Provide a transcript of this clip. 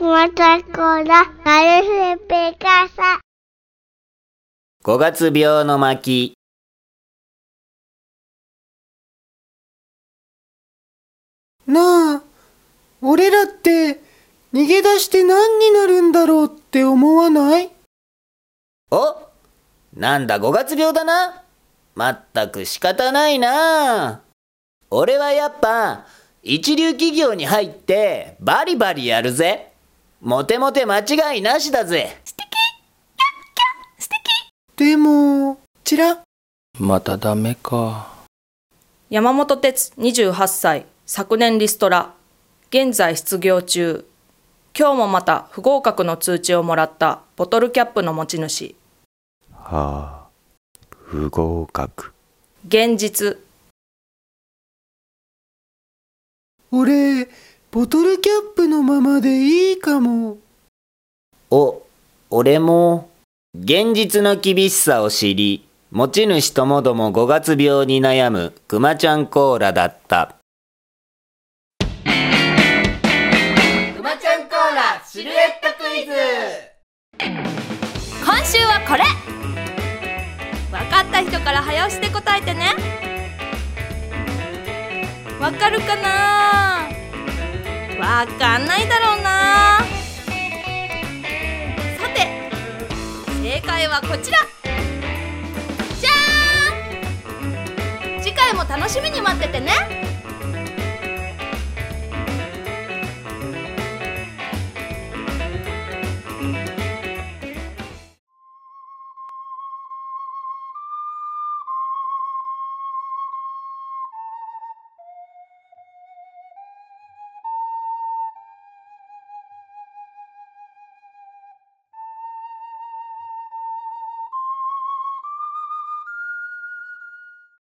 ラ、ガルフペカサ。五月病の巻。なあ、俺らって逃げ出して何になるんだろうって思わない？おなんだ五月病だな。まったく仕方ないな。俺はやっぱ一流企業に入ってバリバリやるぜ。モテモテ間違いなしだぜ。でも、ちら、またダメか。山本哲28歳昨年リストラ。現在失業中。今日もまた不合格の通知をもらったボトルキャップの持ち主。はあ、不合格。現実。俺、ボトルキャップのままでいいかも。お、俺も、現実の厳しさを知り、持ち主ともども五月病に悩むくまちゃんコーラだった。くまちゃんコーラシルエットクイズ。今週はこれ。分かった人から早押しで答えてね。わかるかな？わかんないだろうな。さて正解はこちら。じゃーん！次回も楽しみに待っててね。